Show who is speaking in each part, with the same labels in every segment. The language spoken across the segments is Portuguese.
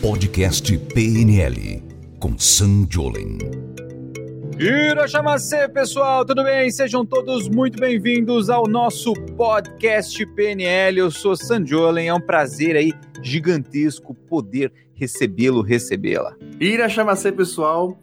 Speaker 1: Podcast PNL com Sam Jolen.
Speaker 2: Irachamacê, pessoal, tudo bem? Sejam todos muito bem-vindos ao nosso podcast PNL. Eu sou Sam Jolen, é um prazer aí gigantesco poder recebê-lo, recebê-la.
Speaker 3: Irachamacê, pessoal,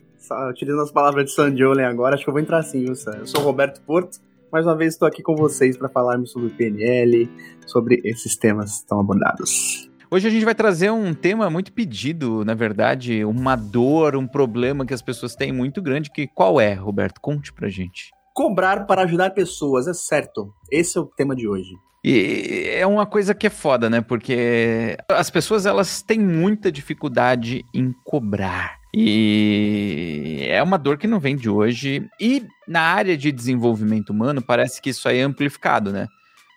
Speaker 3: utilizando as palavras de Sam Jolen agora, acho que eu vou entrar assim, viu, Sam? Eu sou Roberto Porto, mais uma vez estou aqui com vocês para falarmos sobre PNL, sobre esses temas tão abordados.
Speaker 2: Hoje a gente vai trazer um tema muito pedido, na verdade, uma dor, um problema que as pessoas têm muito grande, que qual é, Roberto? Conte pra gente.
Speaker 3: Cobrar para ajudar pessoas, é certo. Esse é o tema de hoje.
Speaker 2: E é uma coisa que é foda, né? Porque as pessoas elas têm muita dificuldade em cobrar. E é uma dor que não vem de hoje. E na área de desenvolvimento humano, parece que isso aí é amplificado, né?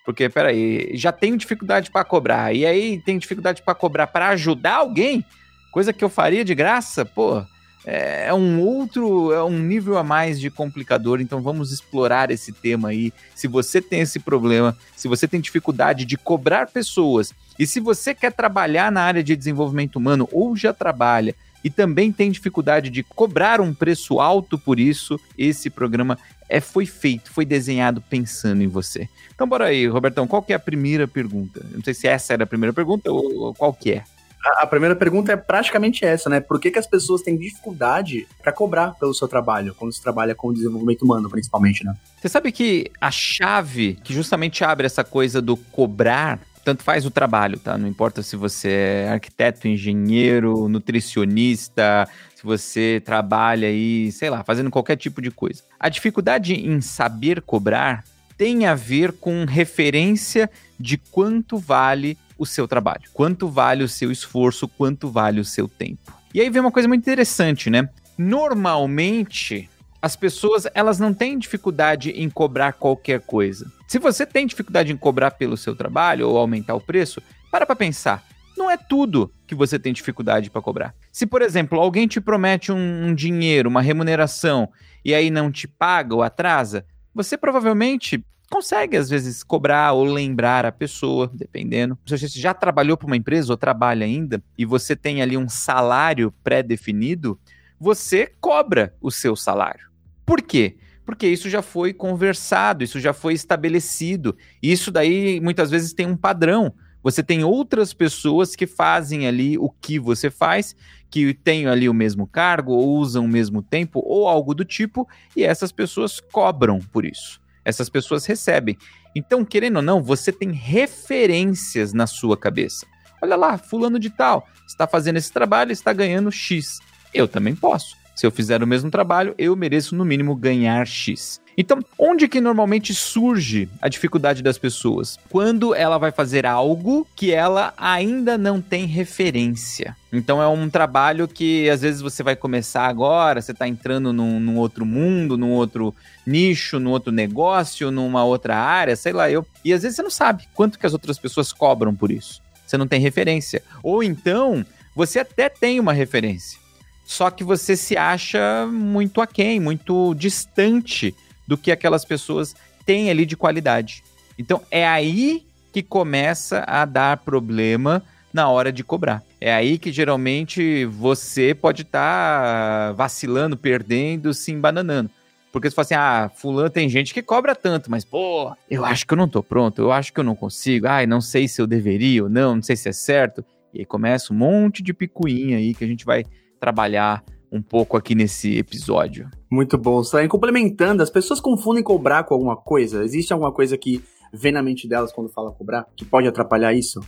Speaker 2: Porque, peraí, já tenho dificuldade para cobrar, e aí tem dificuldade para cobrar para ajudar alguém, coisa que eu faria de graça, pô, é, é um outro, é um nível a mais de complicador, então vamos explorar esse tema aí. Se você tem esse problema, se você tem dificuldade de cobrar pessoas, e se você quer trabalhar na área de desenvolvimento humano ou já trabalha, e também tem dificuldade de cobrar um preço alto por isso, esse programa é, foi feito, foi desenhado pensando em você. Então bora aí, Robertão, qual que é a primeira pergunta? Não sei se essa era a primeira pergunta ou qual que é.
Speaker 3: A, a primeira pergunta é praticamente essa, né? Por que, que as pessoas têm dificuldade para cobrar pelo seu trabalho, quando se trabalha com desenvolvimento humano, principalmente, né?
Speaker 2: Você sabe que a chave que justamente abre essa coisa do cobrar tanto faz o trabalho, tá? Não importa se você é arquiteto, engenheiro, nutricionista, se você trabalha aí, sei lá, fazendo qualquer tipo de coisa. A dificuldade em saber cobrar tem a ver com referência de quanto vale o seu trabalho, quanto vale o seu esforço, quanto vale o seu tempo. E aí vem uma coisa muito interessante, né? Normalmente, as pessoas elas não têm dificuldade em cobrar qualquer coisa. Se você tem dificuldade em cobrar pelo seu trabalho ou aumentar o preço, para para pensar. Não é tudo que você tem dificuldade para cobrar. Se, por exemplo, alguém te promete um, um dinheiro, uma remuneração, e aí não te paga ou atrasa, você provavelmente consegue, às vezes, cobrar ou lembrar a pessoa, dependendo. Se você já trabalhou para uma empresa ou trabalha ainda, e você tem ali um salário pré-definido, você cobra o seu salário. Por quê? Porque isso já foi conversado, isso já foi estabelecido. Isso daí muitas vezes tem um padrão. Você tem outras pessoas que fazem ali o que você faz, que têm ali o mesmo cargo, ou usam o mesmo tempo, ou algo do tipo, e essas pessoas cobram por isso. Essas pessoas recebem. Então, querendo ou não, você tem referências na sua cabeça. Olha lá, fulano de tal, está fazendo esse trabalho, está ganhando X. Eu também posso. Se eu fizer o mesmo trabalho, eu mereço no mínimo ganhar X. Então, onde que normalmente surge a dificuldade das pessoas? Quando ela vai fazer algo que ela ainda não tem referência. Então é um trabalho que às vezes você vai começar agora, você está entrando num, num, outro mundo, num outro nicho, num outro negócio, numa outra área, sei lá eu. E às vezes você não sabe quanto que as outras pessoas cobram por isso. Você não tem referência. Ou então, você até tem uma referência só que você se acha muito aquém, muito distante do que aquelas pessoas têm ali de qualidade. Então é aí que começa a dar problema na hora de cobrar. É aí que geralmente você pode estar tá vacilando, perdendo, se embananando. Porque você fala assim, ah, fulano tem gente que cobra tanto, mas, pô, eu acho que eu não tô pronto, eu acho que eu não consigo, ai, não sei se eu deveria ou não, não sei se é certo. E aí começa um monte de picuinha aí que a gente vai trabalhar um pouco aqui nesse episódio.
Speaker 3: Muito bom, Sam. Complementando, as pessoas confundem cobrar com alguma coisa? Existe alguma coisa que vem na mente delas quando fala cobrar que pode atrapalhar isso?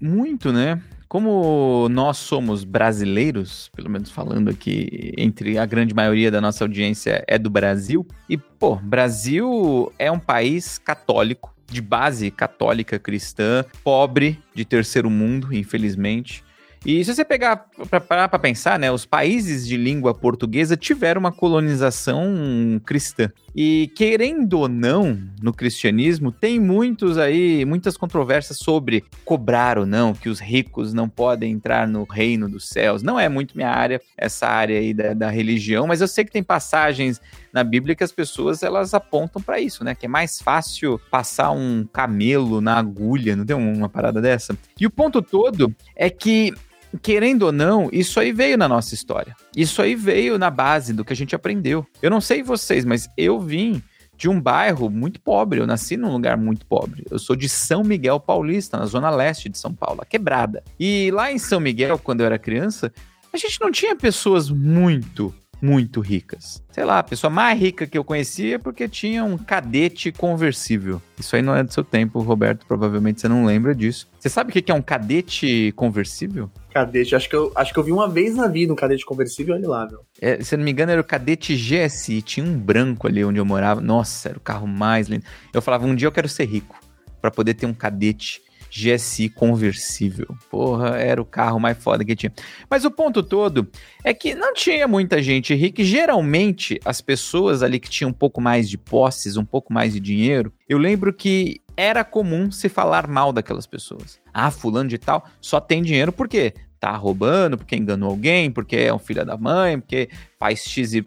Speaker 2: Muito, né? Como nós somos brasileiros, pelo menos falando aqui entre a grande maioria da nossa audiência é do Brasil, e pô, Brasil é um país católico, de base católica cristã, pobre, de terceiro mundo, infelizmente. E se você pegar para pensar, né, os países de língua portuguesa tiveram uma colonização cristã. E querendo ou não, no cristianismo tem muitos aí, muitas controvérsias sobre cobrar ou não, que os ricos não podem entrar no reino dos céus. Não é muito minha área, essa área aí da, da religião, mas eu sei que tem passagens na Bíblia que as pessoas elas apontam para isso, né? Que é mais fácil passar um camelo na agulha, não tem uma parada dessa? E o ponto todo é que querendo ou não, isso aí veio na nossa história. Isso aí veio na base do que a gente aprendeu. Eu não sei vocês, mas eu vim de um bairro muito pobre. Eu nasci num lugar muito pobre. Eu sou de São Miguel Paulista, na zona leste de São Paulo, quebrada. E lá em São Miguel, quando eu era criança, a gente não tinha pessoas muito muito ricas. Sei lá, a pessoa mais rica que eu conhecia é porque tinha um cadete conversível. Isso aí não é do seu tempo, Roberto. Provavelmente você não lembra disso. Você sabe o que é um cadete conversível?
Speaker 3: Cadete, acho que eu, acho que eu vi uma vez na vida um cadete conversível, olha lá, meu.
Speaker 2: É, se eu não me engano, era o cadete GSI. Tinha um branco ali onde eu morava. Nossa, era o carro mais lindo. Eu falava, um dia eu quero ser rico para poder ter um cadete GSI conversível. Porra, era o carro mais foda que tinha. Mas o ponto todo é que não tinha muita gente rica geralmente as pessoas ali que tinham um pouco mais de posses, um pouco mais de dinheiro, eu lembro que era comum se falar mal daquelas pessoas. Ah, fulano de tal só tem dinheiro por quê? Tá roubando, porque enganou alguém, porque é um filho da mãe, porque faz XYZ.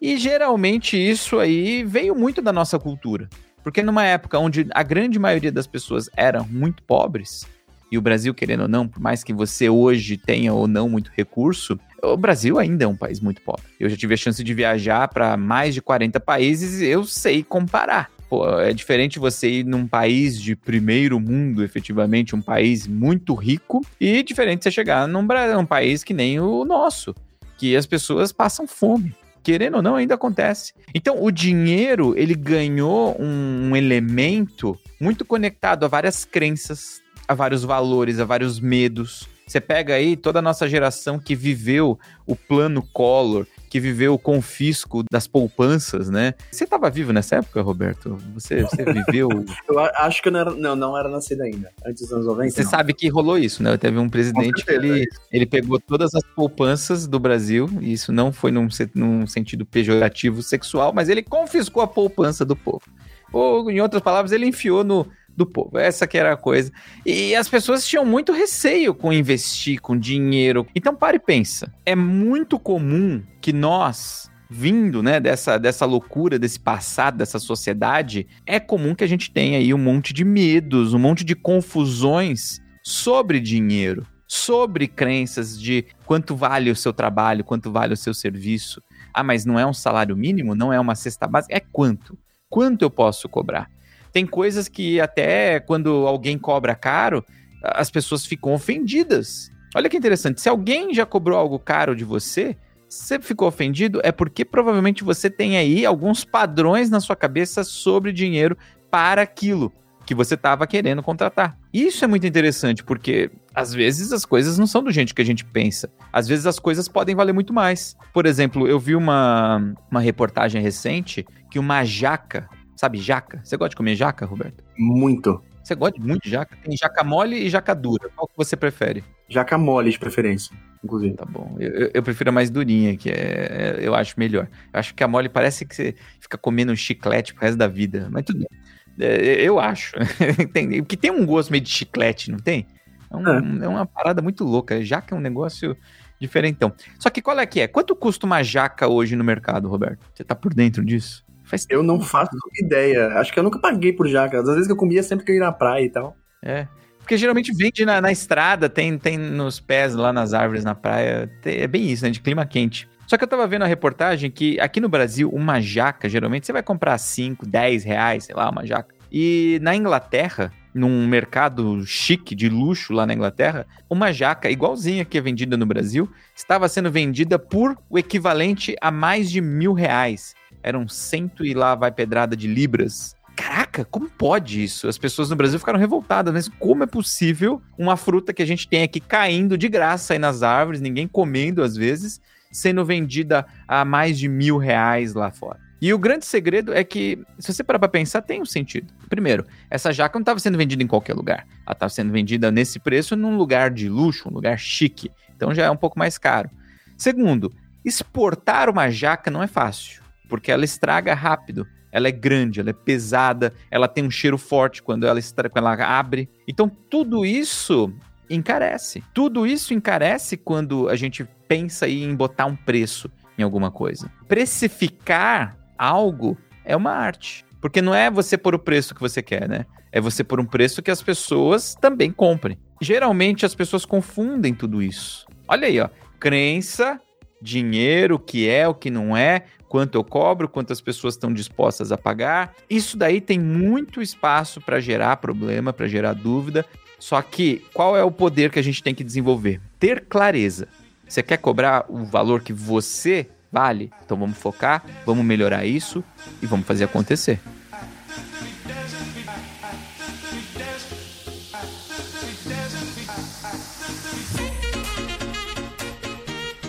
Speaker 2: E geralmente isso aí veio muito da nossa cultura. Porque numa época onde a grande maioria das pessoas eram muito pobres, e o Brasil, querendo ou não, por mais que você hoje tenha ou não muito recurso, o Brasil ainda é um país muito pobre. Eu já tive a chance de viajar para mais de 40 países e eu sei comparar. Pô, é diferente você ir num país de primeiro mundo, efetivamente, um país muito rico, e diferente você chegar num, num país que nem o nosso, que as pessoas passam fome querendo ou não, ainda acontece. Então, o dinheiro, ele ganhou um, um elemento muito conectado a várias crenças, a vários valores, a vários medos. Você pega aí toda a nossa geração que viveu o plano Collor, que viveu o confisco das poupanças, né? Você estava vivo nessa época, Roberto? Você, você viveu.
Speaker 3: eu acho que eu não era, não, não era nascido ainda, antes dos anos 90.
Speaker 2: Você
Speaker 3: não.
Speaker 2: sabe que rolou isso, né? Teve um presidente que ele, ele pegou todas as poupanças do Brasil, e isso não foi num, num sentido pejorativo sexual, mas ele confiscou a poupança do povo. Ou, em outras palavras, ele enfiou no, do povo. Essa que era a coisa. E as pessoas tinham muito receio com investir, com dinheiro. Então pare e pensa. É muito comum que nós vindo, né, dessa, dessa loucura, desse passado, dessa sociedade, é comum que a gente tenha aí um monte de medos, um monte de confusões sobre dinheiro, sobre crenças de quanto vale o seu trabalho, quanto vale o seu serviço. Ah, mas não é um salário mínimo, não é uma cesta básica, é quanto? Quanto eu posso cobrar? Tem coisas que até quando alguém cobra caro, as pessoas ficam ofendidas. Olha que interessante. Se alguém já cobrou algo caro de você, você ficou ofendido, é porque provavelmente você tem aí alguns padrões na sua cabeça sobre dinheiro para aquilo que você estava querendo contratar. Isso é muito interessante, porque às vezes as coisas não são do jeito que a gente pensa. Às vezes as coisas podem valer muito mais. Por exemplo, eu vi uma, uma reportagem recente que uma jaca Sabe jaca? Você gosta de comer jaca, Roberto?
Speaker 3: Muito.
Speaker 2: Você gosta muito de jaca? Tem jaca mole e jaca dura. Qual que você prefere?
Speaker 3: Jaca mole, de preferência, inclusive.
Speaker 2: Tá bom. Eu, eu prefiro a mais durinha, que é, eu acho melhor. Eu acho que a mole parece que você fica comendo um chiclete pro resto da vida. Mas tudo bem. É, eu acho. tem, porque tem um gosto meio de chiclete, não tem? É, um, é. é uma parada muito louca. Jaca é um negócio diferentão. Só que qual é que é? Quanto custa uma jaca hoje no mercado, Roberto? Você tá por dentro disso?
Speaker 3: Faz eu não faço ideia. Acho que eu nunca paguei por jaca. Às vezes que eu comia sempre que eu ia na praia e tal.
Speaker 2: É. Porque geralmente vende na, na estrada, tem, tem nos pés lá nas árvores na praia. É bem isso, né? De clima quente. Só que eu tava vendo a reportagem que aqui no Brasil, uma jaca, geralmente você vai comprar 5, 10 reais, sei lá, uma jaca. E na Inglaterra, num mercado chique, de luxo lá na Inglaterra, uma jaca igualzinha que é vendida no Brasil, estava sendo vendida por o equivalente a mais de mil reais eram cento e lá vai pedrada de libras. Caraca, como pode isso? As pessoas no Brasil ficaram revoltadas, mas como é possível uma fruta que a gente tem aqui caindo de graça aí nas árvores, ninguém comendo às vezes, sendo vendida a mais de mil reais lá fora? E o grande segredo é que, se você parar pra pensar, tem um sentido. Primeiro, essa jaca não estava sendo vendida em qualquer lugar. Ela estava sendo vendida nesse preço num lugar de luxo, um lugar chique. Então já é um pouco mais caro. Segundo, exportar uma jaca não é fácil porque ela estraga rápido. Ela é grande, ela é pesada, ela tem um cheiro forte quando ela, quando ela abre. Então, tudo isso encarece. Tudo isso encarece quando a gente pensa em botar um preço em alguma coisa. Precificar algo é uma arte. Porque não é você pôr o preço que você quer, né? É você pôr um preço que as pessoas também comprem. Geralmente as pessoas confundem tudo isso. Olha aí, ó. Crença, dinheiro, o que é, o que não é, quanto eu cobro, quantas pessoas estão dispostas a pagar. Isso daí tem muito espaço para gerar problema, para gerar dúvida. Só que qual é o poder que a gente tem que desenvolver? Ter clareza. Você quer cobrar o valor que você vale? Então vamos focar, vamos melhorar isso e vamos fazer acontecer.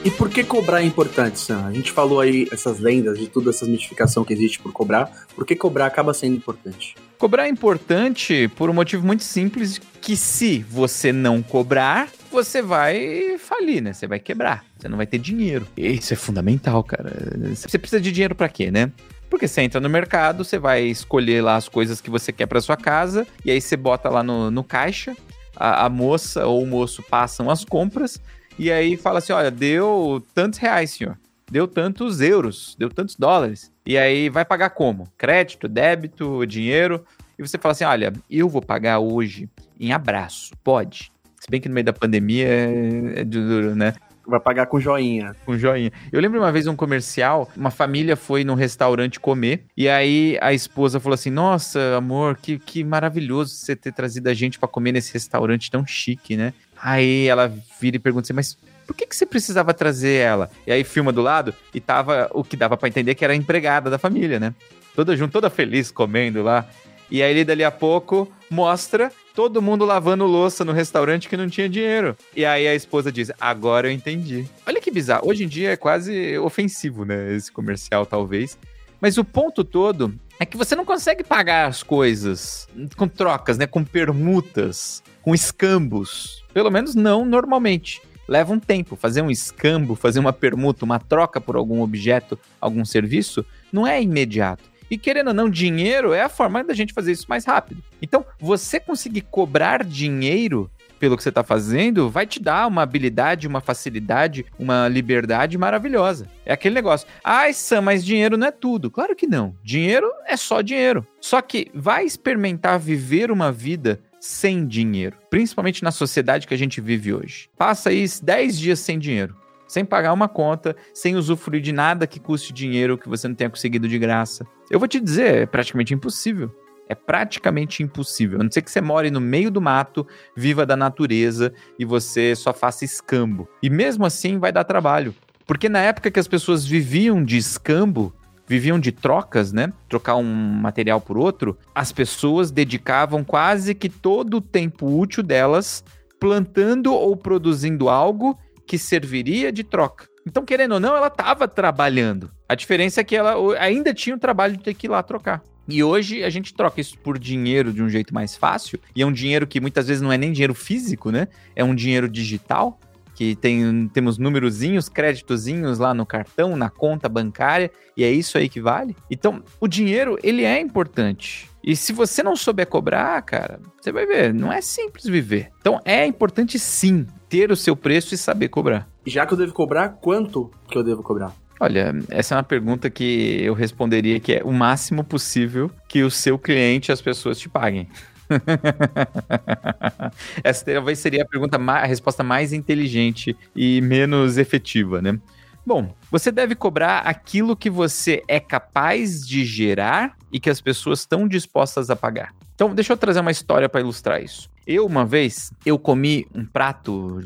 Speaker 3: E por que cobrar é importante, Sam? A gente falou aí essas lendas, de toda essa mitificação que existe por cobrar. Por que cobrar acaba sendo importante?
Speaker 2: Cobrar é importante por um motivo muito simples, que se você não cobrar, você vai falir, né? Você vai quebrar. Você não vai ter dinheiro. Isso é fundamental, cara. Você precisa de dinheiro para quê, né? Porque você entra no mercado, você vai escolher lá as coisas que você quer para sua casa, e aí você bota lá no, no caixa, a, a moça ou o moço passam as compras, e aí fala assim: olha, deu tantos reais, senhor. Deu tantos euros, deu tantos dólares. E aí vai pagar como? Crédito, débito, dinheiro. E você fala assim: olha, eu vou pagar hoje em abraço. Pode. Se bem que no meio da pandemia é, é duro, né?
Speaker 3: Vai pagar com joinha.
Speaker 2: Com joinha. Eu lembro uma vez um comercial, uma família foi num restaurante comer, e aí a esposa falou assim: Nossa, amor, que, que maravilhoso você ter trazido a gente para comer nesse restaurante tão chique, né? Aí ela vira e pergunta assim, mas por que, que você precisava trazer ela? E aí filma do lado e tava o que dava para entender que era a empregada da família, né? Toda junto, toda feliz comendo lá. E aí dali a pouco mostra todo mundo lavando louça no restaurante que não tinha dinheiro. E aí a esposa diz: "Agora eu entendi". Olha que bizarro. Hoje em dia é quase ofensivo, né, esse comercial talvez. Mas o ponto todo é que você não consegue pagar as coisas com trocas, né, com permutas, com escambos. Pelo menos não normalmente. Leva um tempo. Fazer um escambo, fazer uma permuta, uma troca por algum objeto, algum serviço, não é imediato. E querendo ou não, dinheiro é a forma da gente fazer isso mais rápido. Então, você conseguir cobrar dinheiro pelo que você está fazendo vai te dar uma habilidade, uma facilidade, uma liberdade maravilhosa. É aquele negócio. Ai, Sam, mas dinheiro não é tudo. Claro que não. Dinheiro é só dinheiro. Só que vai experimentar viver uma vida sem dinheiro, principalmente na sociedade que a gente vive hoje. Passa aí 10 dias sem dinheiro, sem pagar uma conta, sem usufruir de nada que custe dinheiro que você não tenha conseguido de graça. Eu vou te dizer, é praticamente impossível. É praticamente impossível. A não ser que você more no meio do mato, viva da natureza e você só faça escambo. E mesmo assim vai dar trabalho. Porque na época que as pessoas viviam de escambo, viviam de trocas, né? Trocar um material por outro, as pessoas dedicavam quase que todo o tempo útil delas plantando ou produzindo algo que serviria de troca. Então, querendo ou não, ela estava trabalhando. A diferença é que ela ainda tinha o trabalho de ter que ir lá trocar. E hoje a gente troca isso por dinheiro de um jeito mais fácil, e é um dinheiro que muitas vezes não é nem dinheiro físico, né? É um dinheiro digital que tem, temos númerozinhos, créditozinhos lá no cartão, na conta bancária, e é isso aí que vale. Então, o dinheiro, ele é importante. E se você não souber cobrar, cara, você vai ver, não é simples viver. Então, é importante sim ter o seu preço e saber cobrar.
Speaker 3: Já que eu devo cobrar, quanto que eu devo cobrar?
Speaker 2: Talha, essa é uma pergunta que eu responderia que é o máximo possível que o seu cliente e as pessoas te paguem. Essa talvez seria a pergunta, a resposta mais inteligente e menos efetiva, né? Bom, você deve cobrar aquilo que você é capaz de gerar e que as pessoas estão dispostas a pagar. Então, deixa eu trazer uma história para ilustrar isso. Eu, uma vez, eu comi um prato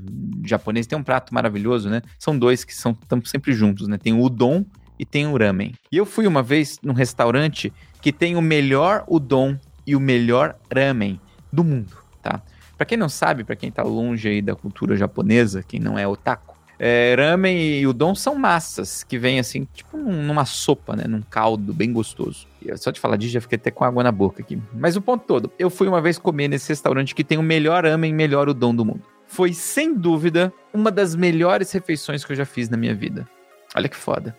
Speaker 2: japonês, tem um prato maravilhoso, né? São dois que são sempre juntos, né? Tem o udon e tem o ramen. E eu fui uma vez num restaurante que tem o melhor udon e o melhor ramen do mundo, tá? Para quem não sabe, para quem tá longe aí da cultura japonesa, quem não é otaku, é, ramen e udon são massas que vêm assim, tipo numa sopa, né? Num caldo bem gostoso. Só de falar disso já fiquei até com água na boca aqui. Mas o ponto todo, eu fui uma vez comer nesse restaurante que tem o melhor ramen e melhor udon do mundo. Foi sem dúvida uma das melhores refeições que eu já fiz na minha vida. Olha que foda.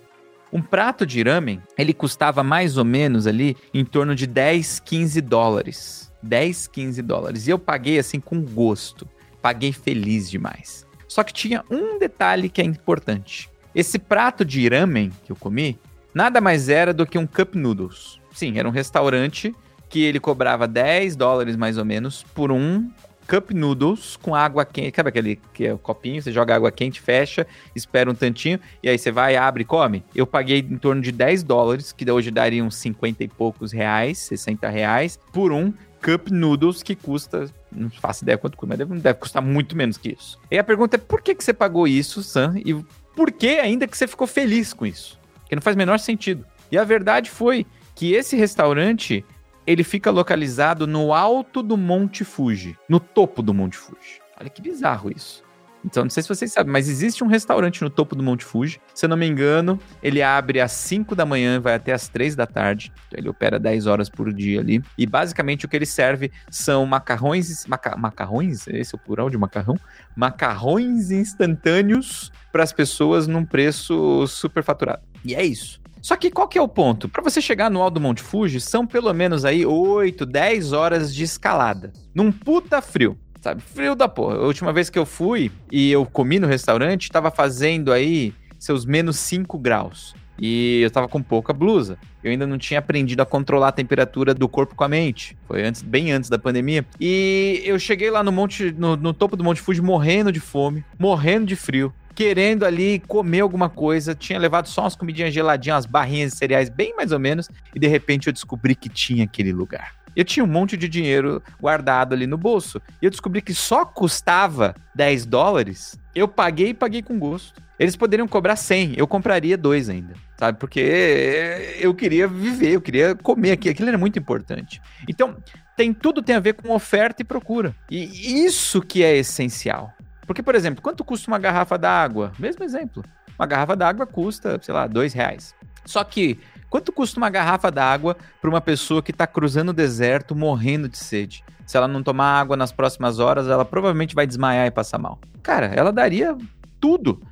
Speaker 2: Um prato de ramen, ele custava mais ou menos ali em torno de 10, 15 dólares. 10, 15 dólares. E eu paguei assim com gosto. Paguei feliz demais. Só que tinha um detalhe que é importante. Esse prato de ramen que eu comi, nada mais era do que um cup noodles. Sim, era um restaurante que ele cobrava 10 dólares mais ou menos por um cup noodles com água quente. Sabe aquele que é o copinho? Você joga água quente, fecha, espera um tantinho, e aí você vai, abre e come. Eu paguei em torno de 10 dólares, que hoje daria uns 50 e poucos reais, 60 reais, por um cup noodles que custa não faço ideia quanto custa, mas deve, deve custar muito menos que isso. E a pergunta é por que, que você pagou isso, Sam? E por que ainda que você ficou feliz com isso? Que não faz menor sentido. E a verdade foi que esse restaurante ele fica localizado no alto do Monte Fuji, no topo do Monte Fuji. Olha que bizarro isso. Então, não sei se vocês sabem, mas existe um restaurante no topo do Monte Fuji. Se eu não me engano, ele abre às 5 da manhã e vai até às 3 da tarde. Ele opera 10 horas por dia ali. E basicamente o que ele serve são macarrões. Maca, macarrões? Esse é o plural de macarrão? Macarrões instantâneos para as pessoas num preço super faturado. E é isso. Só que qual que é o ponto? Para você chegar no alto Monte Fuji, são pelo menos aí 8, 10 horas de escalada. Num puta frio. Sabe, frio da porra. A última vez que eu fui e eu comi no restaurante, tava fazendo aí seus menos 5 graus. E eu tava com pouca blusa. Eu ainda não tinha aprendido a controlar a temperatura do corpo com a mente. Foi antes, bem antes da pandemia. E eu cheguei lá no monte, no, no topo do Monte Fuji morrendo de fome, morrendo de frio querendo ali comer alguma coisa, tinha levado só umas comidinhas geladinhas, umas barrinhas de cereais, bem mais ou menos, e de repente eu descobri que tinha aquele lugar. Eu tinha um monte de dinheiro guardado ali no bolso. E eu descobri que só custava 10 dólares. Eu paguei e paguei com gosto. Eles poderiam cobrar 100, eu compraria dois ainda, sabe? Porque eu queria viver, eu queria comer aqui, aquilo era muito importante. Então, tem tudo tem a ver com oferta e procura. E isso que é essencial. Porque, por exemplo, quanto custa uma garrafa d'água? Mesmo exemplo. Uma garrafa d'água custa, sei lá, dois reais. Só que, quanto custa uma garrafa d'água para uma pessoa que está cruzando o deserto, morrendo de sede? Se ela não tomar água nas próximas horas, ela provavelmente vai desmaiar e passar mal. Cara, ela daria tudo.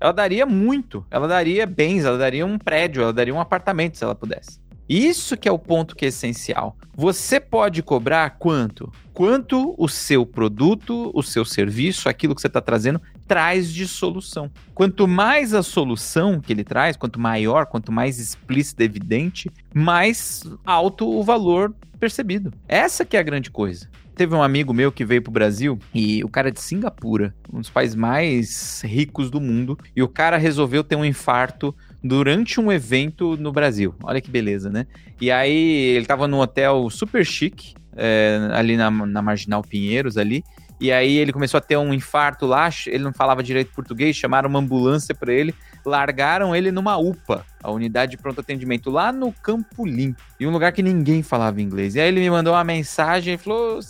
Speaker 2: Ela daria muito. Ela daria bens, ela daria um prédio, ela daria um apartamento se ela pudesse. Isso que é o ponto que é essencial. Você pode cobrar quanto? Quanto o seu produto, o seu serviço, aquilo que você está trazendo, traz de solução. Quanto mais a solução que ele traz, quanto maior, quanto mais explícita, evidente, mais alto o valor percebido. Essa que é a grande coisa. Teve um amigo meu que veio pro Brasil e o cara é de Singapura, um dos países mais ricos do mundo, e o cara resolveu ter um infarto durante um evento no Brasil. Olha que beleza, né? E aí ele tava num hotel super chique, é, ali na, na Marginal Pinheiros ali. E aí ele começou a ter um infarto lá, ele não falava direito português, chamaram uma ambulância para ele, largaram ele numa UPA a unidade de pronto atendimento, lá no Campo Limpo, em um lugar que ninguém falava inglês. E aí ele me mandou uma mensagem e falou: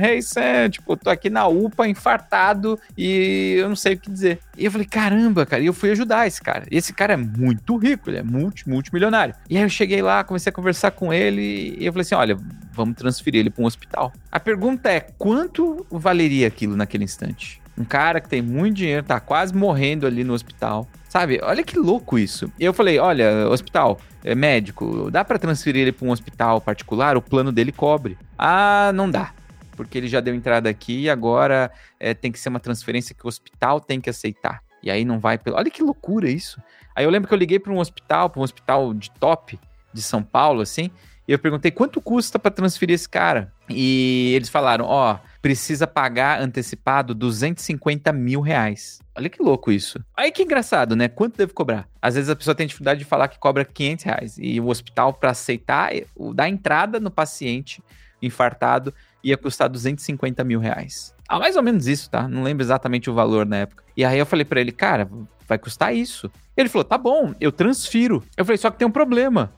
Speaker 2: Hey Sam, tipo, tô aqui na UPA, infartado, e eu não sei o que dizer. E eu falei: caramba, cara, e eu fui ajudar esse cara. E esse cara é muito rico, ele é multi, multimilionário. E aí eu cheguei lá, comecei a conversar com ele, e eu falei assim: olha, vamos transferir ele para um hospital. A pergunta é: quanto valeria aquilo naquele instante? Um cara que tem muito dinheiro, tá quase morrendo ali no hospital. Sabe? Olha que louco isso. E eu falei: olha, hospital, é médico, dá para transferir ele para um hospital particular? O plano dele cobre. Ah, não dá. Porque ele já deu entrada aqui e agora é, tem que ser uma transferência que o hospital tem que aceitar. E aí não vai pelo. Olha que loucura isso. Aí eu lembro que eu liguei para um hospital, para um hospital de top de São Paulo, assim, e eu perguntei quanto custa para transferir esse cara. E eles falaram: ó, oh, precisa pagar antecipado 250 mil reais. Olha que louco isso. Aí que engraçado, né? Quanto deve cobrar? Às vezes a pessoa tem dificuldade de falar que cobra 500 reais. E o hospital, para aceitar, dar entrada no paciente infartado, ia custar 250 mil reais. Ah, mais ou menos isso, tá? Não lembro exatamente o valor na época. E aí eu falei para ele, cara, vai custar isso. Ele falou, tá bom, eu transfiro. Eu falei, só que tem um problema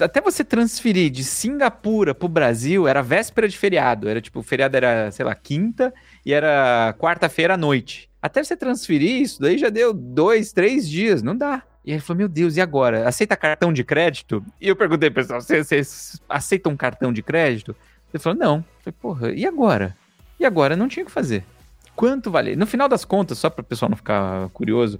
Speaker 2: até você transferir de Singapura pro Brasil, era véspera de feriado. Era tipo, o feriado era, sei lá, quinta e era quarta-feira à noite. Até você transferir isso, daí já deu dois, três dias. Não dá. E aí ele falou: Meu Deus, e agora? Aceita cartão de crédito? E eu perguntei, pessoal: Vocês aceitam um cartão de crédito? Ele falou: Não. Eu falei: Porra, e agora? E agora? Não tinha o que fazer. Quanto vale? No final das contas, só para o pessoal não ficar curioso,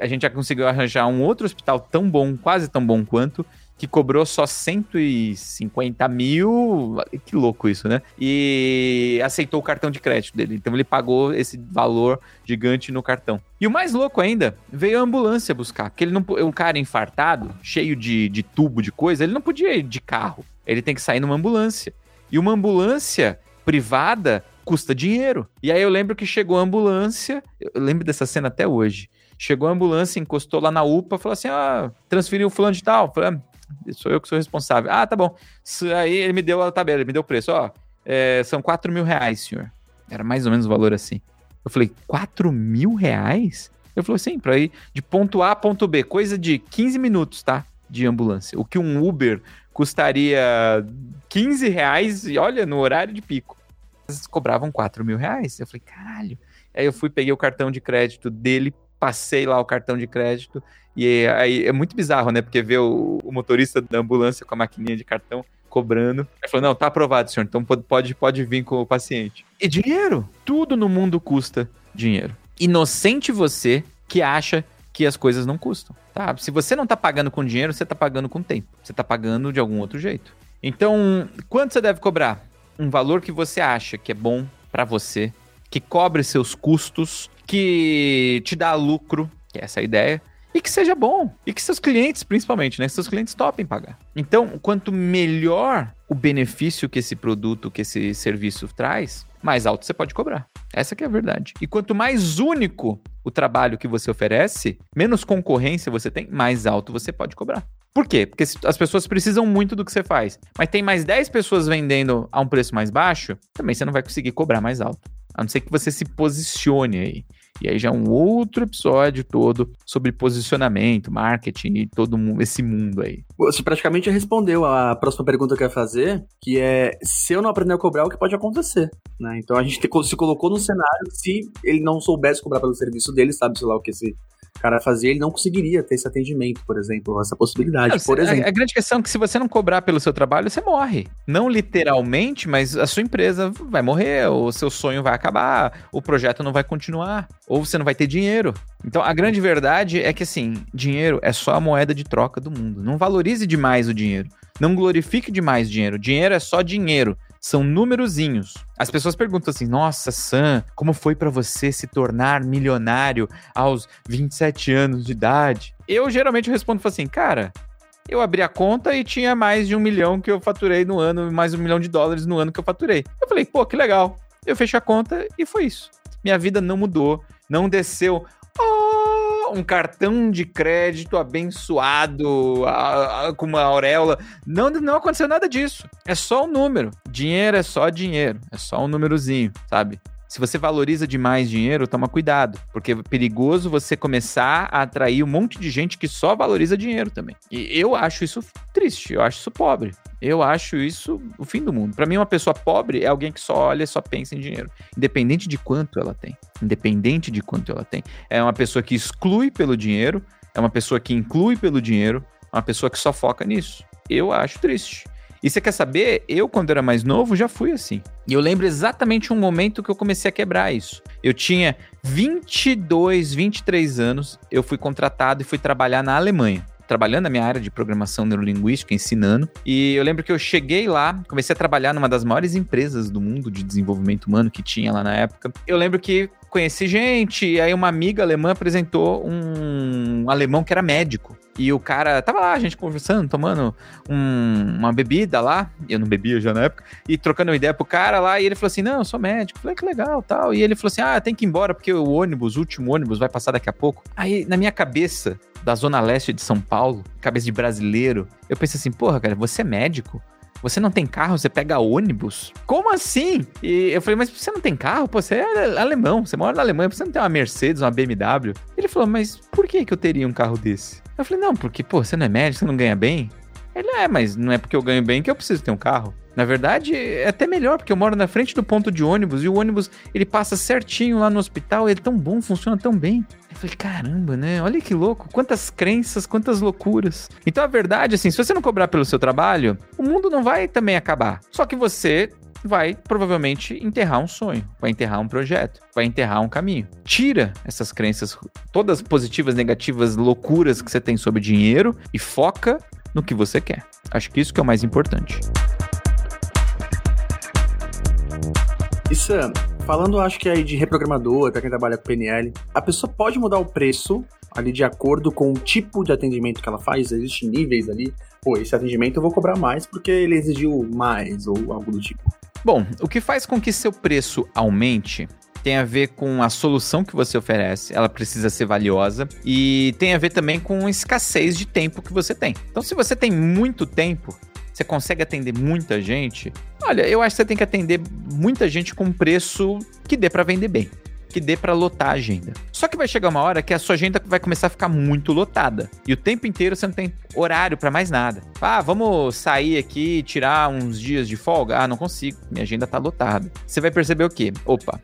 Speaker 2: a gente já conseguiu arranjar um outro hospital tão bom, quase tão bom quanto, que cobrou só 150 mil. Que louco isso, né? E aceitou o cartão de crédito dele. Então ele pagou esse valor gigante no cartão. E o mais louco ainda, veio a ambulância buscar. Porque ele não, um cara infartado, cheio de, de tubo, de coisa, ele não podia ir de carro. Ele tem que sair numa ambulância. E uma ambulância privada custa dinheiro. E aí eu lembro que chegou a ambulância, eu lembro dessa cena até hoje. Chegou a ambulância, encostou lá na UPA, falou assim: ah, transferiu o fulano de tal. Falei, ah, sou eu que sou responsável. Ah, tá bom. Aí ele me deu a tabela, ele me deu o preço. Ó, é, são 4 mil reais, senhor. Era mais ou menos o valor assim. Eu falei, 4 mil reais? Eu falei, sim, pra ir de ponto A a ponto B, coisa de 15 minutos, tá? De ambulância. O que um Uber custaria 15 reais, e olha, no horário de pico. Eles cobravam 4 mil reais. Eu falei, caralho. Aí eu fui, peguei o cartão de crédito dele, passei lá o cartão de crédito, e aí é muito bizarro, né? Porque ver o, o motorista da ambulância com a maquininha de cartão cobrando. Ele falou: não, tá aprovado, senhor, então pode, pode vir com o paciente. E dinheiro. Tudo no mundo custa dinheiro. Inocente você que acha que as coisas não custam, tá? Se você não tá pagando com dinheiro, você tá pagando com tempo. Você tá pagando de algum outro jeito. Então, quanto você deve cobrar? Um valor que você acha que é bom para você, que cobre seus custos, que te dá lucro, que é essa a ideia, e que seja bom. E que seus clientes, principalmente, né? Seus clientes topem pagar. Então, quanto melhor o benefício que esse produto, que esse serviço traz, mais alto você pode cobrar. Essa que é a verdade. E quanto mais único o trabalho que você oferece, menos concorrência você tem, mais alto você pode cobrar. Por quê? Porque as pessoas precisam muito do que você faz. Mas tem mais 10 pessoas vendendo a um preço mais baixo, também você não vai conseguir cobrar mais alto. A não ser que você se posicione aí. E aí já é um outro episódio todo sobre posicionamento, marketing e todo esse mundo aí.
Speaker 3: Você praticamente respondeu a próxima pergunta que eu ia fazer, que é se eu não aprender a cobrar, o que pode acontecer? Né? Então a gente se colocou no cenário, se ele não soubesse cobrar pelo serviço dele, sabe, sei lá o que esse cara fazia, ele não conseguiria ter esse atendimento, por exemplo, essa possibilidade, não, por exemplo.
Speaker 2: A, a, grande questão é que se você não cobrar pelo seu trabalho, você morre. Não literalmente, mas a sua empresa vai morrer, o seu sonho vai acabar, o projeto não vai continuar, ou você não vai ter dinheiro. Então, a grande verdade é que, assim, dinheiro é só a moeda de troca do mundo. Não valorize demais o dinheiro. Não glorifique demais o dinheiro. Dinheiro é só dinheiro são númerozinhos. As pessoas perguntam assim: "Nossa, Sam, como foi para você se tornar milionário aos 27 anos de idade?" Eu geralmente respondo assim: "Cara, eu abri a conta e tinha mais de um milhão que eu faturei no ano, mais um milhão de dólares no ano que eu faturei. Eu falei, pô, que legal. Eu fechei a conta e foi isso. Minha vida não mudou, não desceu. Oh, um cartão de crédito abençoado a, a, com uma auréola. Não, não aconteceu nada disso. É só um número. Dinheiro é só dinheiro. É só um númerozinho, sabe? Se você valoriza demais dinheiro, toma cuidado, porque é perigoso você começar a atrair um monte de gente que só valoriza dinheiro também. E eu acho isso triste, eu acho isso pobre. Eu acho isso o fim do mundo. Para mim, uma pessoa pobre é alguém que só olha e só pensa em dinheiro, independente de quanto ela tem. Independente de quanto ela tem. É uma pessoa que exclui pelo dinheiro, é uma pessoa que inclui pelo dinheiro, é uma pessoa que só foca nisso. Eu acho triste. E você quer saber? Eu, quando era mais novo, já fui assim. E eu lembro exatamente um momento que eu comecei a quebrar isso. Eu tinha 22, 23 anos, eu fui contratado e fui trabalhar na Alemanha trabalhando na minha área de programação neurolinguística, ensinando. E eu lembro que eu cheguei lá, comecei a trabalhar numa das maiores empresas do mundo de desenvolvimento humano que tinha lá na época. Eu lembro que conheci gente, e aí uma amiga alemã apresentou um alemão que era médico. E o cara tava lá, a gente conversando, tomando um, uma bebida lá, eu não bebia já na época, e trocando uma ideia pro cara lá, e ele falou assim: Não, eu sou médico. Eu falei, que legal tal. E ele falou assim: Ah, tem que ir embora, porque o ônibus, o último ônibus, vai passar daqui a pouco. Aí, na minha cabeça, da zona leste de São Paulo, cabeça de brasileiro, eu pensei assim: Porra, cara, você é médico? Você não tem carro, você pega ônibus? Como assim? E eu falei, mas você não tem carro? Pô, você é alemão, você mora na Alemanha, você não tem uma Mercedes, uma BMW? Ele falou, mas por que, que eu teria um carro desse? Eu falei, não, porque, pô, você não é médico, você não ganha bem? Ele é, mas não é porque eu ganho bem que eu preciso ter um carro. Na verdade, é até melhor, porque eu moro na frente do ponto de ônibus e o ônibus ele passa certinho lá no hospital, ele é tão bom, funciona tão bem. Eu falei, caramba, né? Olha que louco, quantas crenças, quantas loucuras. Então a verdade, assim, se você não cobrar pelo seu trabalho, o mundo não vai também acabar. Só que você vai provavelmente enterrar um sonho, vai enterrar um projeto, vai enterrar um caminho. Tira essas crenças, todas positivas, negativas, loucuras que você tem sobre dinheiro e foca no que você quer. Acho que isso que é o mais importante.
Speaker 3: Isso, falando acho que aí de reprogramador, para quem trabalha com PNL, a pessoa pode mudar o preço ali de acordo com o tipo de atendimento que ela faz, existem níveis ali. Pô, esse atendimento eu vou cobrar mais porque ele exigiu mais ou algo do tipo.
Speaker 2: Bom, o que faz com que seu preço aumente tem a ver com a solução que você oferece, ela precisa ser valiosa e tem a ver também com a escassez de tempo que você tem. Então, se você tem muito tempo, você consegue atender muita gente, olha, eu acho que você tem que atender muita gente com um preço que dê para vender bem que dê para lotar a agenda. Só que vai chegar uma hora que a sua agenda vai começar a ficar muito lotada. E o tempo inteiro você não tem horário para mais nada. Ah, vamos sair aqui tirar uns dias de folga? Ah, não consigo. Minha agenda tá lotada. Você vai perceber o quê? Opa,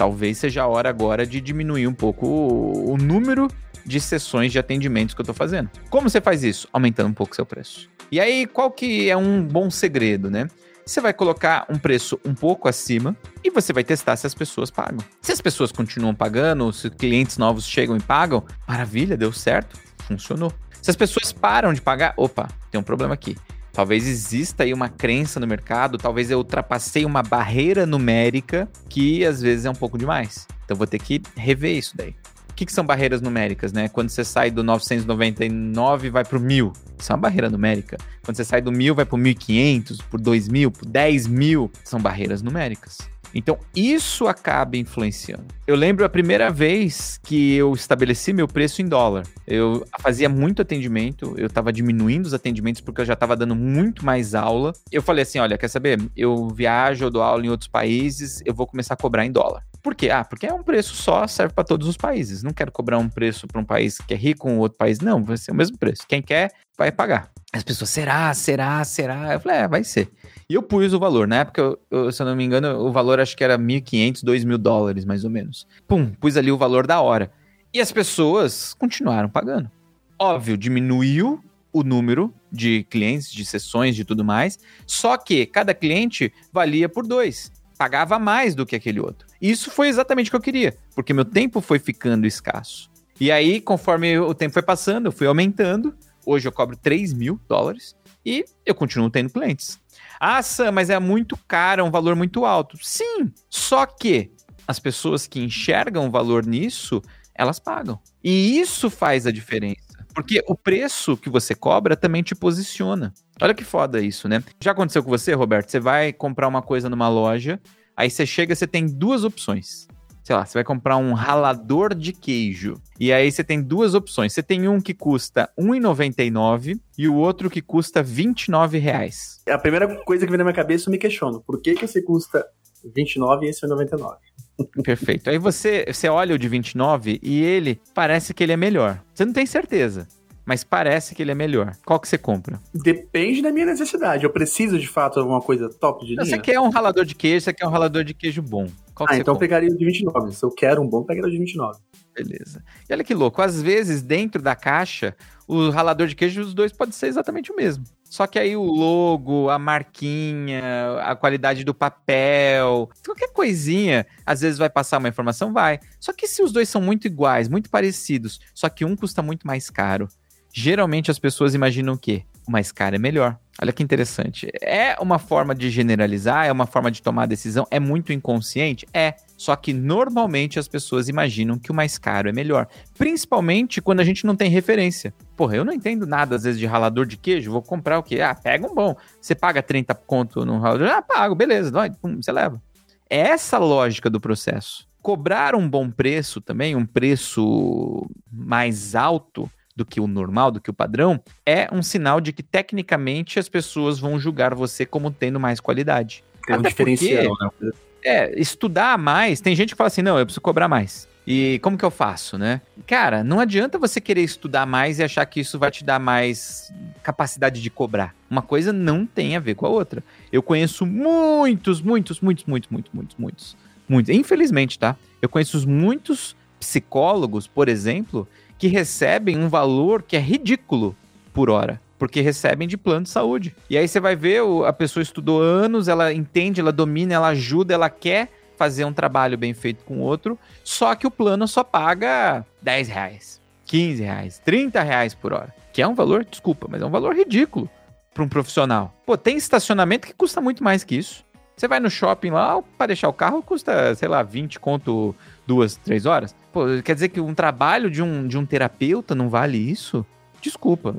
Speaker 2: talvez seja a hora agora de diminuir um pouco o, o número de sessões de atendimentos que eu tô fazendo. Como você faz isso? Aumentando um pouco seu preço. E aí, qual que é um bom segredo, né? Você vai colocar um preço um pouco acima e você vai testar se as pessoas pagam. Se as pessoas continuam pagando, se clientes novos chegam e pagam, maravilha, deu certo, funcionou. Se as pessoas param de pagar, opa, tem um problema aqui. Talvez exista aí uma crença no mercado, talvez eu ultrapassei uma barreira numérica que às vezes é um pouco demais. Então vou ter que rever isso daí que, que são barreiras numéricas, né? Quando você sai do 999 e vai para o 1000, isso é uma barreira numérica. Quando você sai do 1000 vai para o 1500, por 2000, por 10 mil, são barreiras numéricas. Então, isso acaba influenciando. Eu lembro a primeira vez que eu estabeleci meu preço em dólar. Eu fazia muito atendimento, eu estava diminuindo os atendimentos porque eu já estava dando muito mais aula. Eu falei assim: olha, quer saber? Eu viajo, eu dou aula em outros países, eu vou começar a cobrar em dólar. Por quê? Ah, porque é um preço só, serve para todos os países. Não quero cobrar um preço para um país que é rico, um outro país. Não, vai ser o mesmo preço. Quem quer, vai pagar. As pessoas, será, será, será? Eu falei, é, vai ser. E eu pus o valor. Na época, eu, eu, se eu não me engano, o valor acho que era 1.500, 2.000 dólares, mais ou menos. Pum, pus ali o valor da hora. E as pessoas continuaram pagando. Óbvio, diminuiu o número de clientes, de sessões, de tudo mais. Só que cada cliente valia por dois. Pagava mais do que aquele outro. Isso foi exatamente o que eu queria, porque meu tempo foi ficando escasso. E aí, conforme o tempo foi passando, eu fui aumentando. Hoje eu cobro 3 mil dólares e eu continuo tendo clientes. Ah, Sam, mas é muito caro, é um valor muito alto. Sim, só que as pessoas que enxergam valor nisso, elas pagam. E isso faz a diferença. Porque o preço que você cobra também te posiciona. Olha que foda isso, né? Já aconteceu com você, Roberto? Você vai comprar uma coisa numa loja Aí você chega, você tem duas opções. Sei lá, você vai comprar um ralador de queijo. E aí você tem duas opções. Você tem um que custa R$1,99 e o outro que custa 29,00 reais.
Speaker 3: A primeira coisa que vem na minha cabeça eu me questiono. Por que, que esse custa 29 e esse é 99?
Speaker 2: Perfeito. Aí você, você olha o de 29 e ele parece que ele é melhor. Você não tem certeza mas parece que ele é melhor. Qual que você compra?
Speaker 3: Depende da minha necessidade. Eu preciso de fato de alguma coisa top de linha.
Speaker 2: Você quer um ralador de queijo, você quer um ralador de queijo bom.
Speaker 3: Qual ah, então eu pegaria o de 29. Se eu quero um bom, pegaria o de 29.
Speaker 2: Beleza. E olha que louco, às vezes dentro da caixa, o ralador de queijo, os dois pode ser exatamente o mesmo. Só que aí o logo, a marquinha, a qualidade do papel, qualquer coisinha, às vezes vai passar uma informação, vai. Só que se os dois são muito iguais, muito parecidos, só que um custa muito mais caro, geralmente as pessoas imaginam o quê? Mais caro é melhor. Olha que interessante. É uma forma de generalizar, é uma forma de tomar decisão, é muito inconsciente? É. Só que normalmente as pessoas imaginam que o mais caro é melhor. Principalmente quando a gente não tem referência. Porra, eu não entendo nada às vezes de ralador de queijo, vou comprar o quê? Ah, pega um bom. Você paga 30 conto no ralador? Ah, pago, beleza, dói, pum, você leva. É essa a lógica do processo. Cobrar um bom preço também, um preço mais alto, do que o normal, do que o padrão, é um sinal de que tecnicamente as pessoas vão julgar você como tendo mais qualidade.
Speaker 3: Tem um diferencial,
Speaker 2: porque, né? É, estudar mais, tem gente que fala assim, não, eu preciso cobrar mais. E como que eu faço, né? Cara, não adianta você querer estudar mais e achar que isso vai te dar mais capacidade de cobrar. Uma coisa não tem a ver com a outra. Eu conheço muitos, muitos, muitos, muitos, muitos, muitos, muitos, muitos. Infelizmente, tá? Eu conheço muitos psicólogos, por exemplo, que recebem um valor que é ridículo por hora porque recebem de plano de saúde. E aí você vai ver, a pessoa estudou anos, ela entende, ela domina, ela ajuda, ela quer fazer um trabalho bem feito com outro, só que o plano só paga 10 reais, 15 reais, 30 reais por hora. Que é um valor, desculpa, mas é um valor ridículo para um profissional. Pô, tem estacionamento que custa muito mais que isso. Você vai no shopping lá, para deixar o carro custa, sei lá, 20 conto duas, três horas. Pô, quer dizer que um trabalho de um, de um terapeuta não vale isso? Desculpa,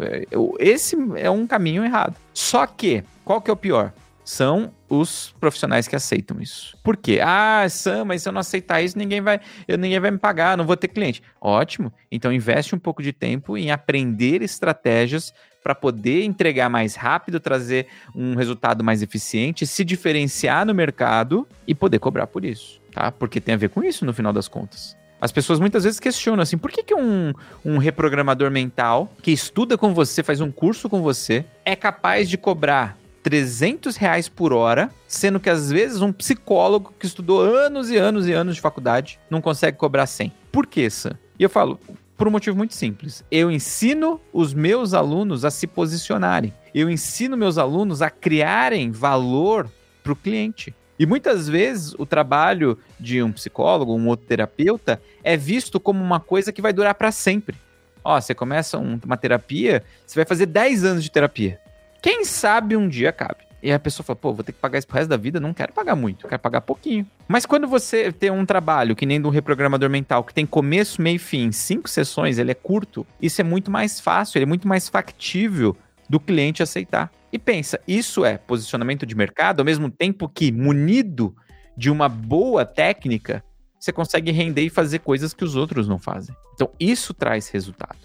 Speaker 2: esse é um caminho errado. Só que, qual que é o pior? são os profissionais que aceitam isso. Por quê? Ah, Sam, mas se eu não aceitar isso, ninguém vai, eu, ninguém vai me pagar, não vou ter cliente. Ótimo. Então investe um pouco de tempo em aprender estratégias para poder entregar mais rápido, trazer um resultado mais eficiente, se diferenciar no mercado e poder cobrar por isso, tá? Porque tem a ver com isso no final das contas. As pessoas muitas vezes questionam assim, por que, que um, um reprogramador mental que estuda com você, faz um curso com você, é capaz de cobrar 300 reais por hora, sendo que às vezes um psicólogo que estudou anos e anos e anos de faculdade não consegue cobrar 100. Por que, Sam? E eu falo, por um motivo muito simples. Eu ensino os meus alunos a se posicionarem. Eu ensino meus alunos a criarem valor para o cliente. E muitas vezes o trabalho de um psicólogo, um outro terapeuta, é visto como uma coisa que vai durar para sempre. Ó, você começa um, uma terapia, você vai fazer 10 anos de terapia. Quem sabe um dia cabe. E a pessoa fala, pô, vou ter que pagar isso pro resto da vida, não quero pagar muito, quero pagar pouquinho. Mas quando você tem um trabalho que nem do reprogramador mental, que tem começo, meio e fim, cinco sessões, ele é curto, isso é muito mais fácil, ele é muito mais factível do cliente aceitar. E pensa, isso é posicionamento de mercado, ao mesmo tempo que, munido de uma boa técnica, você consegue render e fazer coisas que os outros não fazem. Então, isso traz resultado.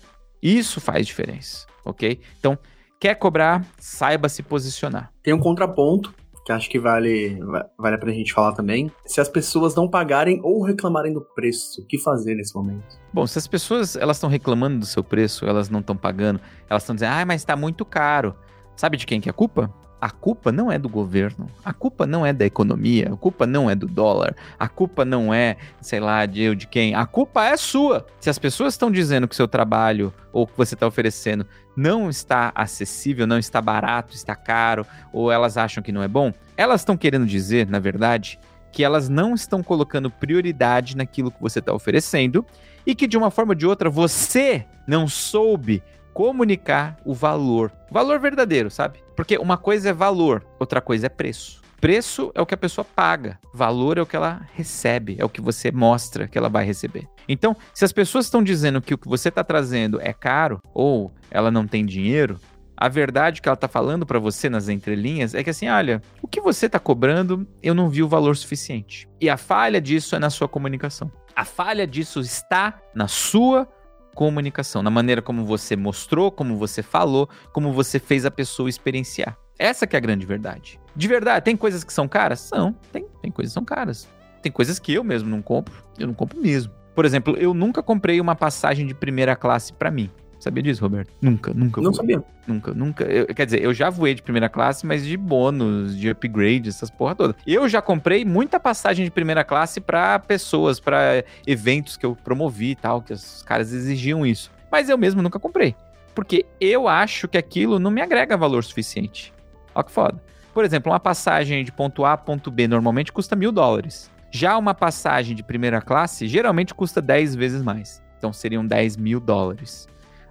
Speaker 2: Isso faz diferença, ok? Então, quer cobrar, saiba se posicionar.
Speaker 3: Tem um contraponto que acho que vale, vale pra gente falar também. Se as pessoas não pagarem ou reclamarem do preço, o que fazer nesse momento?
Speaker 2: Bom, se as pessoas elas estão reclamando do seu preço, elas não estão pagando, elas estão dizendo, ah, mas está muito caro. Sabe de quem que é a culpa? A culpa não é do governo, a culpa não é da economia, a culpa não é do dólar, a culpa não é, sei lá, de eu, de quem, a culpa é sua. Se as pessoas estão dizendo que seu trabalho ou que você está oferecendo não está acessível, não está barato, está caro, ou elas acham que não é bom, elas estão querendo dizer, na verdade, que elas não estão colocando prioridade naquilo que você está oferecendo e que de uma forma ou de outra você não soube comunicar o valor. Valor verdadeiro, sabe? Porque uma coisa é valor, outra coisa é preço. Preço é o que a pessoa paga, valor é o que ela recebe, é o que você mostra que ela vai receber. Então, se as pessoas estão dizendo que o que você está trazendo é caro ou ela não tem dinheiro, a verdade que ela está falando para você nas entrelinhas é que assim, olha, o que você está cobrando, eu não vi o valor suficiente. E a falha disso é na sua comunicação. A falha disso está na sua comunicação, na maneira como você mostrou, como você falou, como você fez a pessoa experienciar. Essa que é a grande verdade. De verdade, tem coisas que são caras? São, tem, tem coisas que são caras. Tem coisas que eu mesmo não compro, eu não compro mesmo. Por exemplo, eu nunca comprei uma passagem de primeira classe para mim. Sabia disso, Roberto? Nunca, nunca.
Speaker 3: Não sabia.
Speaker 2: Nunca, nunca. Eu, quer dizer, eu já voei de primeira classe, mas de bônus, de upgrade, essas porra toda. Eu já comprei muita passagem de primeira classe para pessoas, para eventos que eu promovi e tal, que os caras exigiam isso. Mas eu mesmo nunca comprei. Porque eu acho que aquilo não me agrega valor suficiente. Ó que foda. Por exemplo, uma passagem de ponto A a ponto B normalmente custa mil dólares. Já uma passagem de primeira classe geralmente custa 10 vezes mais. Então seriam 10 mil dólares.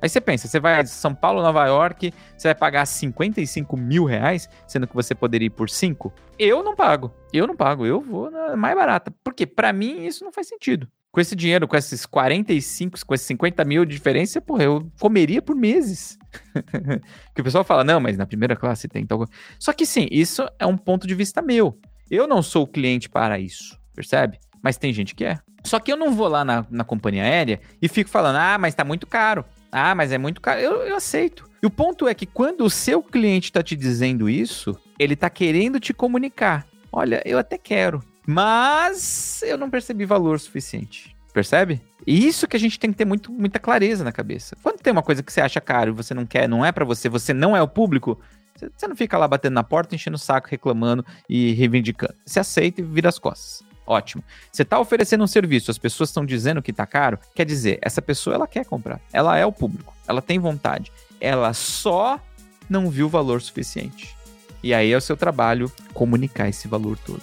Speaker 2: Aí você pensa, você vai de São Paulo, Nova York, você vai pagar 55 mil reais, sendo que você poderia ir por 5? Eu não pago. Eu não pago. Eu vou na mais barata. Porque para mim isso não faz sentido. Com esse dinheiro, com esses 45, com esses 50 mil de diferença, porra, eu comeria por meses. que o pessoal fala, não, mas na primeira classe tem tal Só que sim, isso é um ponto de vista meu. Eu não sou o cliente para isso, percebe? Mas tem gente que é. Só que eu não vou lá na, na companhia aérea e fico falando, ah, mas tá muito caro. Ah, mas é muito caro. Eu, eu aceito. E o ponto é que quando o seu cliente está te dizendo isso, ele está querendo te comunicar. Olha, eu até quero, mas eu não percebi valor suficiente. Percebe? E isso que a gente tem que ter muito, muita clareza na cabeça. Quando tem uma coisa que você acha caro e você não quer, não é para você, você não é o público, você não fica lá batendo na porta, enchendo o saco, reclamando e reivindicando. Você aceita e vira as costas. Ótimo. Você está oferecendo um serviço, as pessoas estão dizendo que está caro, quer dizer, essa pessoa ela quer comprar. Ela é o público, ela tem vontade. Ela só não viu valor suficiente. E aí é o seu trabalho comunicar esse valor todo.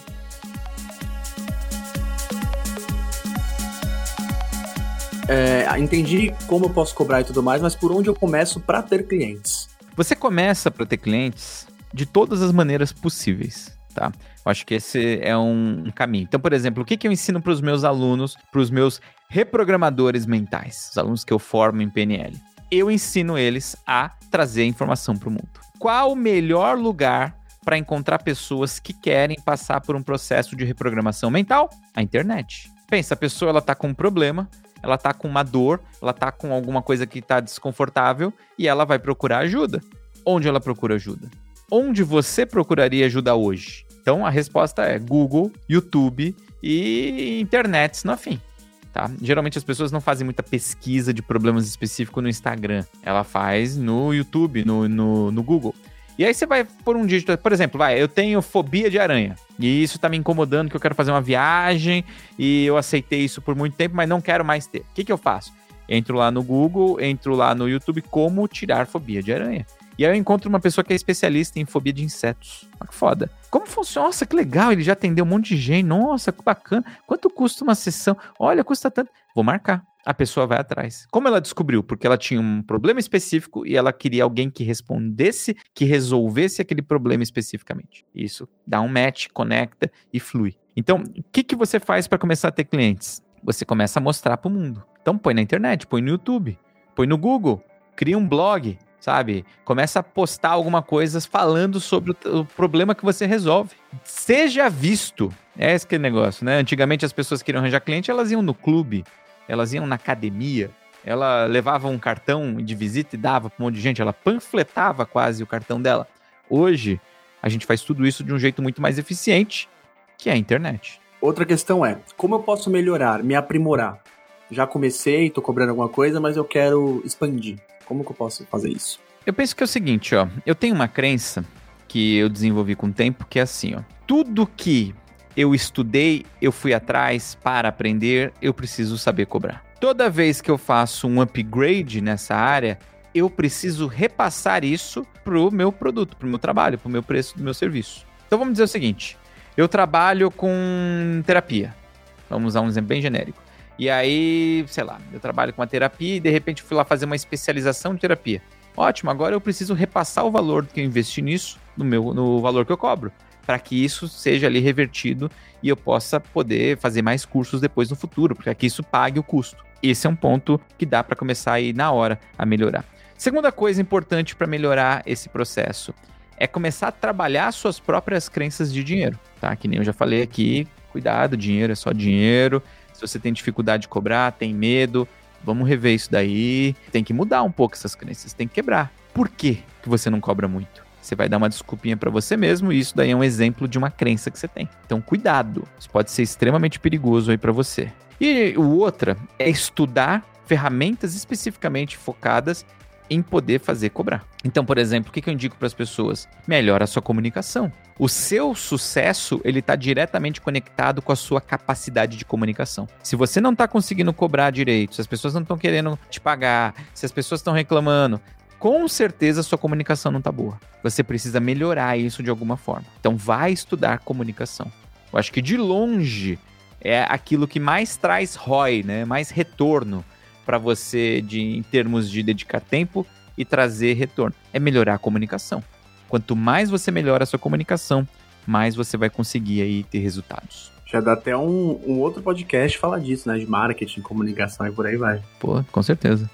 Speaker 3: É, entendi como eu posso cobrar e tudo mais, mas por onde eu começo para ter clientes?
Speaker 2: Você começa para ter clientes de todas as maneiras possíveis tá? Eu acho que esse é um, caminho. Então, por exemplo, o que, que eu ensino para os meus alunos, para os meus reprogramadores mentais, os alunos que eu formo em PNL? Eu ensino eles a trazer informação para o mundo. Qual o melhor lugar para encontrar pessoas que querem passar por um processo de reprogramação mental? A internet. Pensa, a pessoa ela tá com um problema, ela tá com uma dor, ela tá com alguma coisa que tá desconfortável e ela vai procurar ajuda. Onde ela procura ajuda? Onde você procuraria ajuda hoje? Então a resposta é Google, YouTube e internet no fim. Tá? Geralmente as pessoas não fazem muita pesquisa de problemas específicos no Instagram. Ela faz no YouTube, no, no, no Google. E aí você vai por um dígito, por exemplo, vai, eu tenho fobia de aranha. E isso tá me incomodando, que eu quero fazer uma viagem e eu aceitei isso por muito tempo, mas não quero mais ter. O que, que eu faço? Entro lá no Google, entro lá no YouTube, como tirar fobia de aranha. E aí eu encontro uma pessoa que é especialista em fobia de insetos. Olha que foda. Como funciona? Nossa, que legal, ele já atendeu um monte de gente. Nossa, que bacana. Quanto custa uma sessão? Olha, custa tanto. Vou marcar. A pessoa vai atrás. Como ela descobriu? Porque ela tinha um problema específico e ela queria alguém que respondesse, que resolvesse aquele problema especificamente. Isso dá um match, conecta e flui. Então, o que, que você faz para começar a ter clientes? Você começa a mostrar para o mundo. Então, põe na internet, põe no YouTube, põe no Google, cria um blog, sabe? Começa a postar alguma coisa falando sobre o, o, problema que você resolve. Seja visto. É esse que é negócio, né? Antigamente as pessoas queriam arranjar cliente, elas iam no clube, elas iam na academia, ela levava um cartão de visita e dava para um monte de gente, ela panfletava quase o cartão dela. Hoje, a gente faz tudo isso de um jeito muito mais eficiente, que é a internet.
Speaker 3: Outra questão é, como eu posso melhorar, me aprimorar? Já comecei, estou cobrando alguma coisa, mas eu quero expandir. Como que eu posso fazer isso?
Speaker 2: Eu penso que é o seguinte, ó. Eu tenho uma crença que eu desenvolvi com o tempo que é assim, ó. Tudo que eu estudei, eu fui atrás para aprender, eu preciso saber cobrar. Toda vez que eu faço um upgrade nessa área, eu preciso repassar isso pro meu produto, pro meu trabalho, pro meu preço do meu serviço. Então vamos dizer o seguinte: eu trabalho com terapia. Vamos usar um exemplo bem genérico. E aí, sei lá, eu trabalho com uma terapia e de repente fui lá fazer uma especialização de terapia. Ótimo, agora eu preciso repassar o valor que eu investi nisso no meu no valor que eu cobro, para que isso seja ali revertido e eu possa poder fazer mais cursos depois no futuro, para que isso pague o custo. Esse é um ponto que dá para começar aí na hora a melhorar. Segunda coisa importante para melhorar esse processo é começar a trabalhar suas próprias crenças de dinheiro, tá? Que nem eu já falei aqui, cuidado, dinheiro é só dinheiro, você tem dificuldade de cobrar, tem medo, vamos rever isso daí. Tem que mudar um pouco essas crenças, tem que quebrar. Por que, que você não cobra muito? Você vai dar uma desculpinha para você mesmo e isso daí é um exemplo de uma crença que você tem. Então, cuidado. Isso pode ser extremamente perigoso aí para você. E o outra é estudar ferramentas especificamente focadas em poder fazer cobrar. Então, por exemplo, o que eu indico para as pessoas? Melhora a sua comunicação. O seu sucesso ele está diretamente conectado com a sua capacidade de comunicação. Se você não está conseguindo cobrar direito, se as pessoas não estão querendo te pagar, se as pessoas estão reclamando, com certeza sua comunicação não está boa. Você precisa melhorar isso de alguma forma. Então, vai estudar comunicação. Eu acho que de longe é aquilo que mais traz ROI, né? Mais retorno para você de, em termos de dedicar tempo e trazer retorno? É melhorar a comunicação. Quanto mais você melhora a sua comunicação, mais você vai conseguir aí ter resultados.
Speaker 3: Já dá até um, um outro podcast falar disso, né? De marketing, comunicação e por aí vai.
Speaker 2: Pô, com certeza.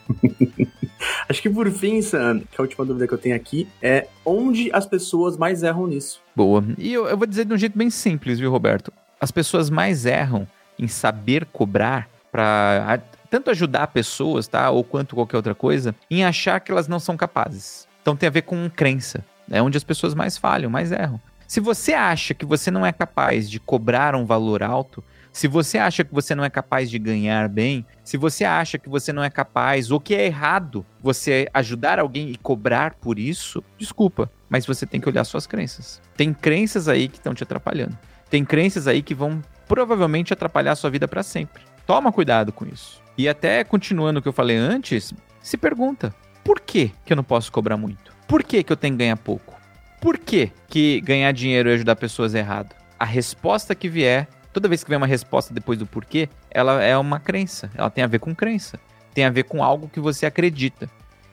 Speaker 3: Acho que por fim, Sam, que a última dúvida que eu tenho aqui é onde as pessoas mais erram nisso?
Speaker 2: Boa. E eu, eu vou dizer de um jeito bem simples, viu, Roberto? As pessoas mais erram em saber cobrar para tanto ajudar pessoas, tá? Ou quanto qualquer outra coisa, em achar que elas não são capazes. Então tem a ver com crença. É onde as pessoas mais falham, mais erram. Se você acha que você não é capaz de cobrar um valor alto, se você acha que você não é capaz de ganhar bem, se você acha que você não é capaz ou que é errado você ajudar alguém e cobrar por isso, desculpa, mas você tem que olhar suas crenças. Tem crenças aí que estão te atrapalhando. Tem crenças aí que vão provavelmente atrapalhar a sua vida para sempre. Toma cuidado com isso. E até continuando o que eu falei antes, se pergunta: por que, que eu não posso cobrar muito? Por que, que eu tenho que ganhar pouco? Por que, que ganhar dinheiro e ajudar pessoas é errado? A resposta que vier, toda vez que vier uma resposta depois do porquê, ela é uma crença. Ela tem a ver com crença. Tem a ver com algo que você acredita.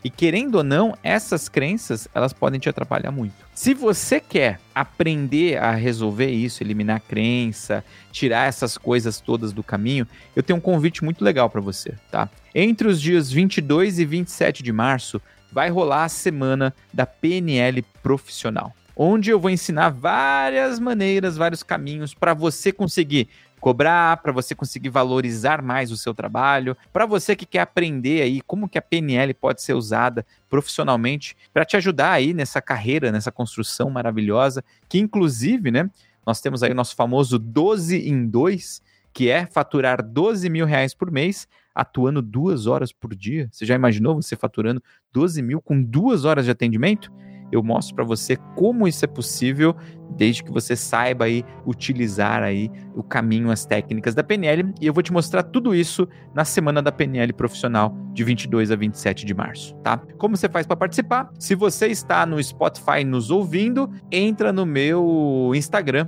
Speaker 2: E querendo ou não, essas crenças, elas podem te atrapalhar muito. Se você quer aprender a resolver isso, eliminar a crença, tirar essas coisas todas do caminho, eu tenho um convite muito legal para você, tá? Entre os dias 22 e 27 de março, vai rolar a semana da PNL profissional. onde eu vou ensinar várias maneiras, vários caminhos para você conseguir cobrar, para você conseguir valorizar mais o seu trabalho, para você que quer aprender aí como que a PNL pode ser usada profissionalmente para te ajudar aí nessa carreira, nessa construção maravilhosa, que inclusive, né, nós temos aí o nosso famoso 12 em 2, que é faturar 12 mil reais por mês, atuando duas horas por dia. Você já imaginou você faturando 12 mil com duas horas de atendimento? Eu mostro para você como isso é possível, desde que você saiba aí utilizar aí o caminho, as técnicas da PNL, e eu vou te mostrar tudo isso na semana da PNL profissional de 22 a 27 de março, tá? Como você faz para participar? Se você está no Spotify nos ouvindo, entra no meu Instagram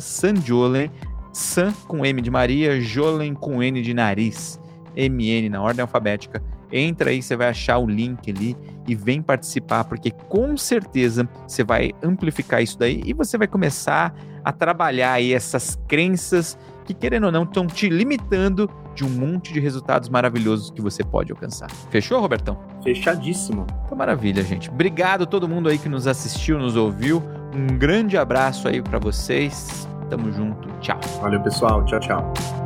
Speaker 2: @sanjolen San com M de Maria, Jolen com N de nariz, MN na ordem alfabética. Entra aí, você vai achar o link ali e vem participar, porque com certeza você vai amplificar isso daí e você vai começar a trabalhar aí essas crenças que, querendo ou não, estão te limitando de um monte de resultados maravilhosos que você pode alcançar. Fechou, Robertão?
Speaker 3: Fechadíssimo.
Speaker 2: Então, maravilha, gente. Obrigado a todo mundo aí que nos assistiu, nos ouviu. Um grande abraço aí para vocês. Tamo junto. Tchau.
Speaker 3: Valeu, pessoal. Tchau, tchau.